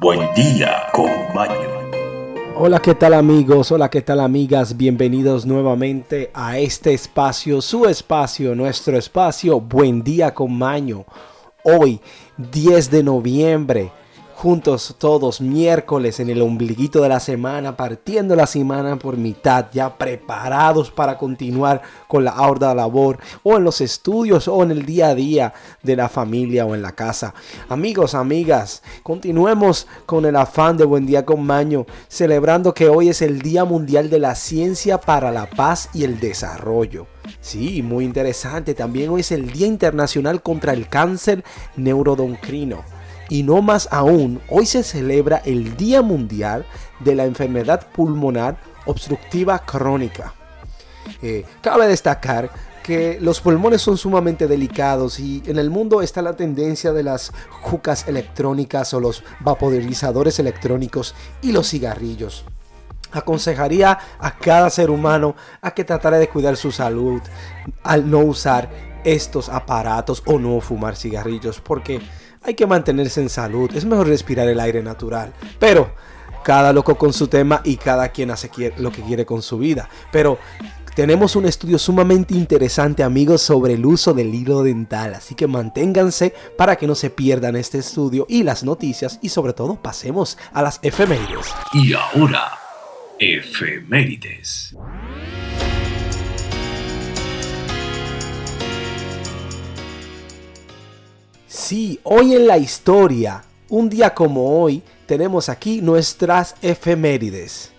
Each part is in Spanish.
buen, día con Maño. Hola, ¿qué tal amigos? Hola, ¿qué tal amigas? Bienvenidos nuevamente a este espacio, su espacio, nuestro espacio, Buen día con Maño. Hoy, 10 de noviembre, juntos todos miércoles en el ombliguito de la semana, partiendo la semana por mitad, ya preparados para continuar con la horda labor o en los estudios o en el día a día de la familia o en la casa. Amigos, amigas, continuemos con el afán de Buen Día con Maño, celebrando que hoy es el Día Mundial de la Ciencia para la Paz y el Desarrollo. Sí, muy interesante. También hoy es el Día Internacional contra el Cáncer Neurodocrino. Y no más aún, hoy se celebra el Día Mundial de la Enfermedad Pulmonar Obstructiva Crónica. Eh, cabe destacar que los pulmones son sumamente delicados y en el mundo está la tendencia de las jucas electrónicas o los vaporizadores electrónicos y los cigarrillos. Aconsejaría a cada ser humano a que tratara de cuidar su salud al no usar estos aparatos o no fumar cigarrillos porque hay que mantenerse en salud, es mejor respirar el aire natural. Pero cada loco con su tema y cada quien hace lo que quiere con su vida. Pero tenemos un estudio sumamente interesante, amigos, sobre el uso del hilo dental. Así que manténganse para que no se pierdan este estudio y las noticias. Y sobre todo, pasemos a las efemérides. Y ahora, efemérides. Sí, hoy en la historia, un día como hoy, tenemos aquí nuestras efemérides.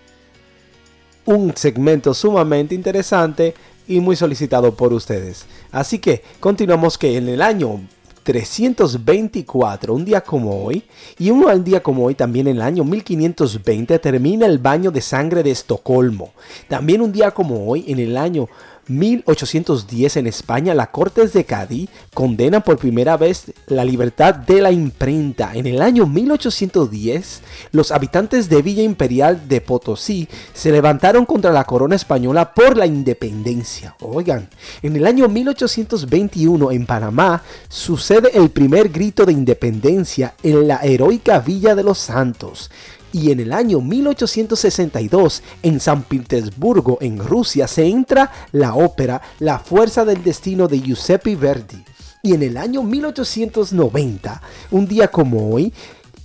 Un segmento sumamente interesante y muy solicitado por ustedes. Así que continuamos que en el año 324, un día como hoy, y un día como hoy también en el año 1520 termina el baño de sangre de Estocolmo. También un día como hoy, en el año 1810 en España, la Cortes de Cádiz condena por primera vez la libertad de la imprenta. En el año 1810, los habitantes de Villa Imperial de Potosí se levantaron contra la corona española por la independencia. Oigan, en el año 1821 en Panamá sucede el primer grito de independencia en la heroica Villa de los Santos y en el año 1862 en San Petersburgo, en Rusia, se entra la ópera La Fuerza del Destino de Giuseppe Verdi. Y en el año 1890, un día como hoy,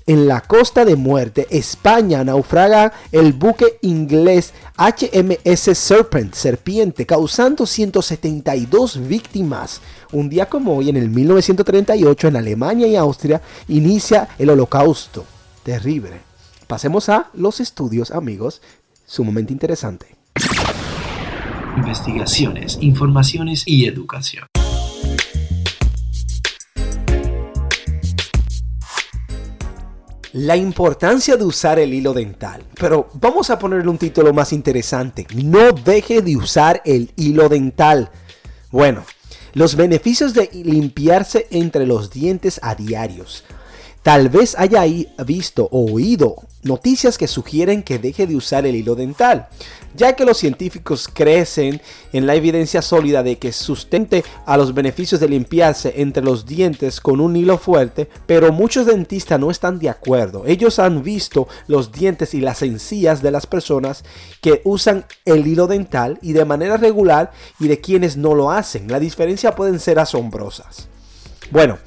en la Costa de Muerte, España, naufraga el buque inglés HMS Serpent, Serpiente, causando 172 víctimas. Un día como hoy, en el 1938, en Alemania y Austria, inicia el Holocausto. Terrible. Pasemos a los estudios, amigos, sumamente interesante. Investigaciones, informaciones y educación. La importancia de usar el hilo dental. Pero vamos a ponerle un título más interesante. No deje de usar el hilo dental. Bueno, los beneficios de limpiarse entre los dientes a diarios. Tal vez haya visto o oído noticias que sugieren que deje de usar el hilo dental, ya que los científicos crecen en la evidencia sólida de que sustente a los beneficios de limpiarse entre los dientes con un hilo fuerte, pero muchos dentistas no están de acuerdo. Ellos han visto los dientes y las encías de las personas que usan el hilo dental y de manera regular y de quienes no lo hacen. La diferencia pueden ser asombrosas. Bueno,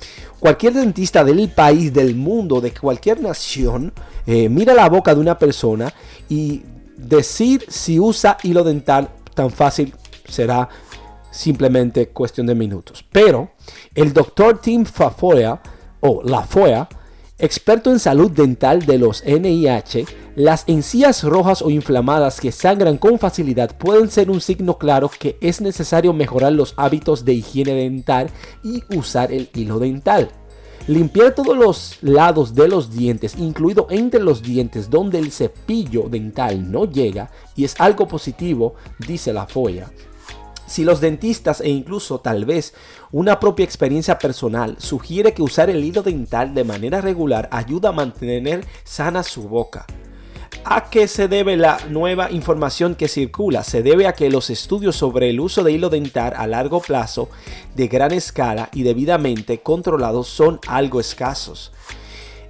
Cualquier dentista del país, del mundo, de cualquier nación, eh, mira la boca de una persona y decir si usa hilo dental tan fácil será simplemente cuestión de minutos. Pero el doctor Tim Fafoya o Lafoya experto en salud dental de los NIH, las encías rojas o inflamadas que sangran con facilidad pueden ser un signo claro que es necesario mejorar los hábitos de higiene dental y usar el hilo dental. Limpiar todos los lados de los dientes, incluido entre los dientes donde el cepillo dental no llega, y es algo positivo, dice la folla. Si los dentistas e incluso tal vez una propia experiencia personal sugiere que usar el hilo dental de manera regular ayuda a mantener sana su boca. ¿A qué se debe la nueva información que circula? Se debe a que los estudios sobre el uso de hilo dental a largo plazo, de gran escala y debidamente controlados son algo escasos.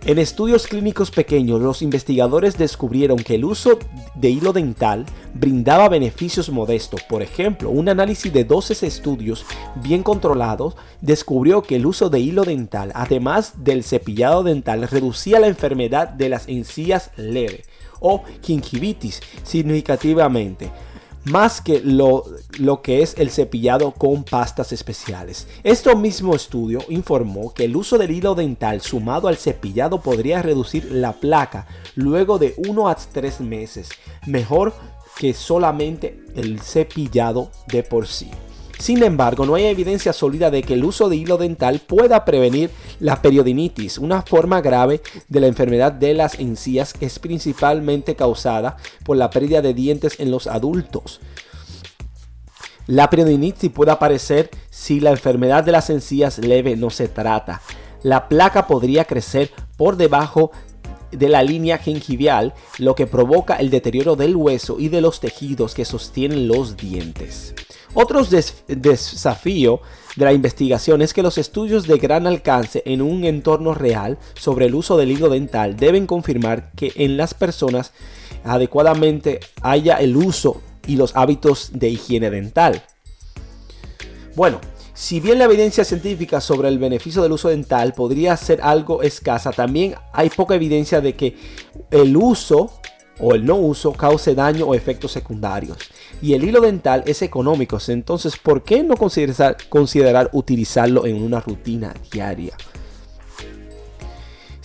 En estudios clínicos pequeños, los investigadores descubrieron que el uso de hilo dental brindaba beneficios modestos. Por ejemplo, un análisis de 12 estudios bien controlados descubrió que el uso de hilo dental, además del cepillado dental, reducía la enfermedad de las encías leve o gingivitis significativamente más que lo, lo, que es el cepillado con pastas especiales. Este mismo estudio informó que el uso del hilo dental sumado al cepillado podría reducir la placa luego de 1 a 3 meses, mejor que solamente el cepillado de por sí. Sin embargo, no hay evidencia sólida de que el uso de hilo dental pueda prevenir la periodinitis, una forma grave de la enfermedad de las encías que es principalmente causada por la pérdida de dientes en los adultos. La periodinitis puede aparecer si la enfermedad de las encías leve no se trata. La placa podría crecer por debajo de la línea gingival, lo que provoca el deterioro del hueso y de los tejidos que sostienen los dientes. Otro desafío de la investigación es que los estudios de gran alcance en un entorno real sobre el uso del hilo dental deben confirmar que en las personas adecuadamente haya el uso y los hábitos de higiene dental. Bueno, si bien la evidencia científica sobre el beneficio del uso dental podría ser algo escasa, también hay poca evidencia de que el uso o el no uso cause daño o efectos secundarios. Y el hilo dental es económico, entonces ¿por qué no considerar, considerar utilizarlo en una rutina diaria?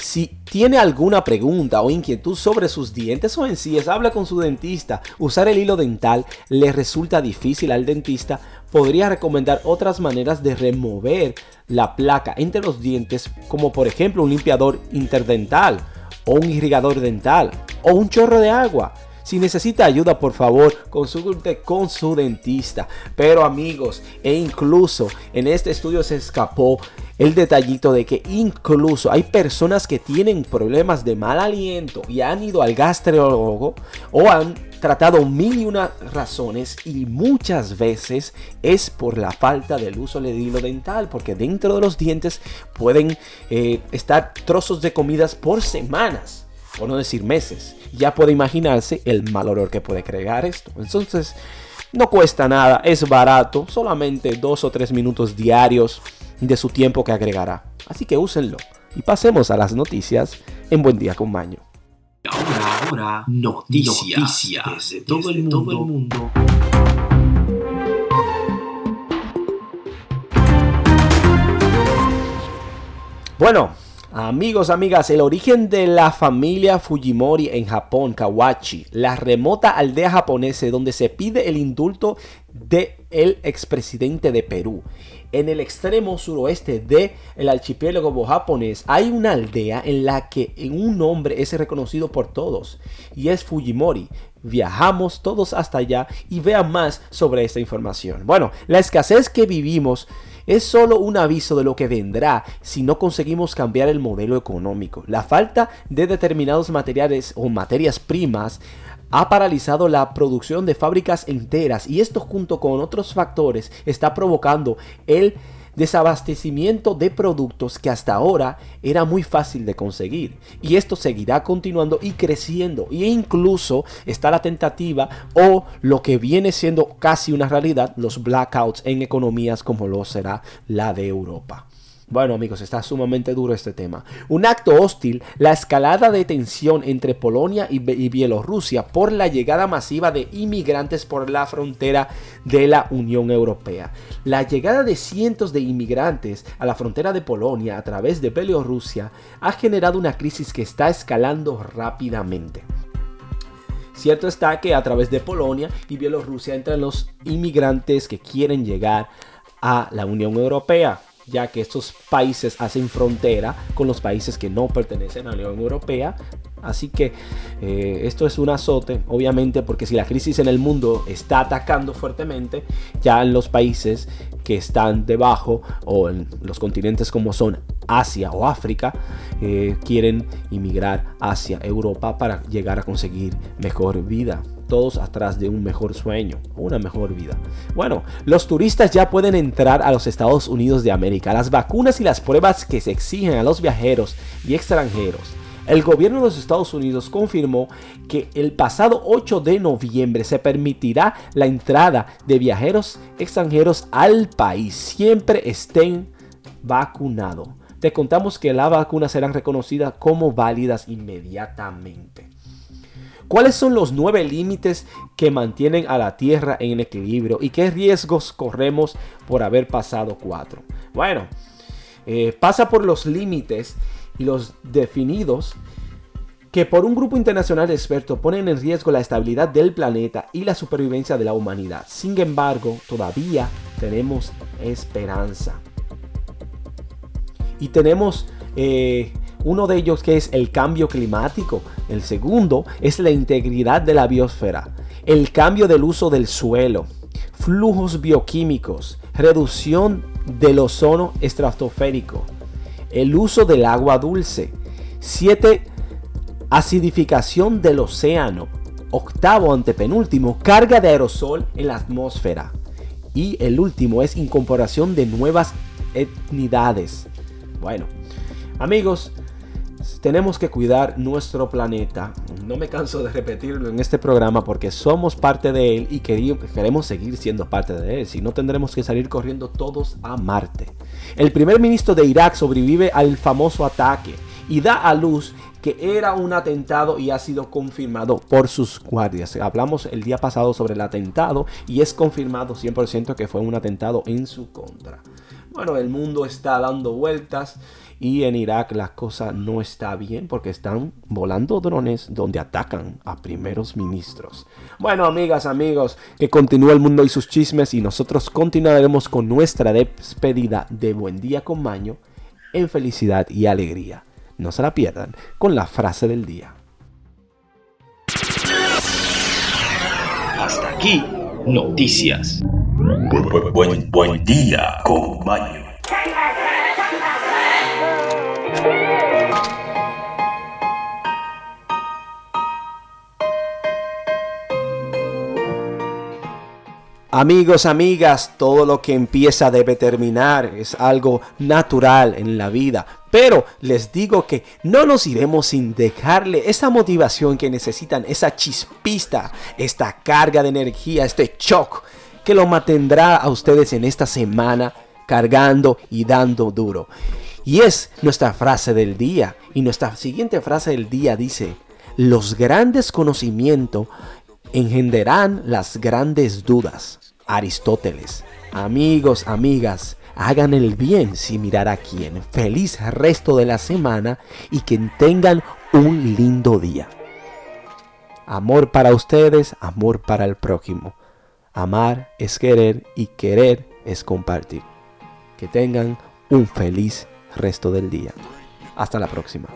Si tiene alguna pregunta o inquietud sobre sus dientes o encías, habla con su dentista. Usar el hilo dental le resulta difícil al dentista. Podría recomendar otras maneras de remover la placa entre los dientes, como por ejemplo un limpiador interdental o un irrigador dental o un chorro de agua. Si necesita ayuda, por favor, consulte con su dentista. Pero amigos, e incluso en este estudio se escapó el detallito de que incluso hay personas que tienen problemas de mal aliento y han ido al gastrólogo o han tratado mil y una razones y muchas veces es por la falta del uso del hilo dental porque dentro de los dientes pueden eh, estar trozos de comidas por semanas por no decir meses ya puede imaginarse el mal olor que puede crear esto. Entonces no cuesta nada es barato solamente dos o tres minutos diarios de su tiempo que agregará. Así que úsenlo y pasemos a las noticias en buen día con Maño. Ahora, ahora, noticias, de todo, el mundo. Bueno, amigos, amigas, el origen de la familia Fujimori en Japón, Kawachi, la remota aldea japonesa donde se pide el indulto de el expresidente de Perú en el extremo suroeste del el archipiélago japonés hay una aldea en la que un nombre es reconocido por todos y es Fujimori. Viajamos todos hasta allá y vean más sobre esta información. Bueno, la escasez que vivimos es solo un aviso de lo que vendrá si no conseguimos cambiar el modelo económico. La falta de determinados materiales o materias primas ha paralizado la producción de fábricas enteras y esto junto con otros factores está provocando el desabastecimiento de productos que hasta ahora era muy fácil de conseguir. Y esto seguirá continuando y creciendo. E incluso está la tentativa o lo que viene siendo casi una realidad, los blackouts en economías como lo será la de Europa. Bueno amigos, está sumamente duro este tema. Un acto hostil, la escalada de tensión entre Polonia y, Bielorrusia por la llegada masiva de inmigrantes por la frontera de la Unión Europea. La llegada de cientos de inmigrantes a la frontera de Polonia a través de Bielorrusia ha generado una crisis que está escalando rápidamente. Cierto está que a través de Polonia y Bielorrusia entran los inmigrantes que quieren llegar a la Unión Europea ya que estos países hacen frontera con los países que no pertenecen a la Unión Europea. Así que eh, esto es un azote, obviamente, porque si la crisis en el mundo está atacando fuertemente, ya en los países que están debajo o en los continentes como son Asia o África, eh, quieren inmigrar hacia Europa para llegar a conseguir mejor vida. todos atrás de un mejor sueño, una mejor vida. Bueno, los turistas ya pueden entrar a los Estados Unidos de América. Las vacunas y las pruebas que se exigen a los viajeros y extranjeros. El gobierno de los Estados Unidos confirmó que el pasado 8 de noviembre se permitirá la entrada de viajeros extranjeros al país, siempre estén vacunados. Te contamos que las vacunas serán reconocidas como válidas inmediatamente. ¿Cuáles son los nueve límites que mantienen a la Tierra en equilibrio y qué riesgos corremos por haber pasado cuatro? Bueno, eh, pasa por los límites y los definidos que por un grupo internacional de expertos ponen en riesgo la estabilidad del planeta y la supervivencia de la humanidad. Sin embargo, todavía tenemos esperanza. Y tenemos eh, uno de ellos que es el cambio climático. El segundo es la integridad de la biosfera. El cambio del uso del suelo. Flujos bioquímicos. Reducción del ozono estratosférico. El uso del agua dulce. 7. Acidificación del océano. Octavo antepenúltimo. Carga de aerosol en la atmósfera. Y el último es incorporación de nuevas etnidades. Bueno, amigos, tenemos que cuidar nuestro planeta. No me canso de repetirlo en este programa porque somos parte de él y queremos seguir siendo parte de él. Si no, tendremos que salir corriendo todos a Marte. El primer ministro de Irak sobrevive al famoso ataque y da a luz que era un atentado y ha sido confirmado por sus guardias. Hablamos el día pasado sobre el atentado y es confirmado 100% que fue un atentado en su contra. Bueno, el mundo está dando vueltas y en Irak la cosa no está bien porque están volando drones donde atacan a primeros ministros. Bueno, amigas, amigos, que continúe el mundo y sus chismes y nosotros continuaremos con nuestra despedida de Buen Día con Maño en felicidad y alegría. No se la pierdan con la frase del día. Hasta aquí, noticias. Buen, buen, día con Maño. Amigos, amigas, todo lo que empieza debe terminar. Es algo natural en la vida. Pero les digo que no nos iremos sin dejarle esa motivación que necesitan, esa chispista, esta carga de energía, este shock que lo mantendrá a ustedes en esta semana cargando y dando duro. Y es nuestra frase del día. Y nuestra siguiente frase del día dice, los grandes conocimientos engenderán las grandes dudas. Aristóteles. Amigos, amigas, hagan el bien sin mirar a quién. Feliz resto de la semana y que tengan un lindo día. Amor para ustedes, amor para el prójimo. Amar es querer y querer es compartir. Que tengan un feliz resto del día. Hasta la próxima.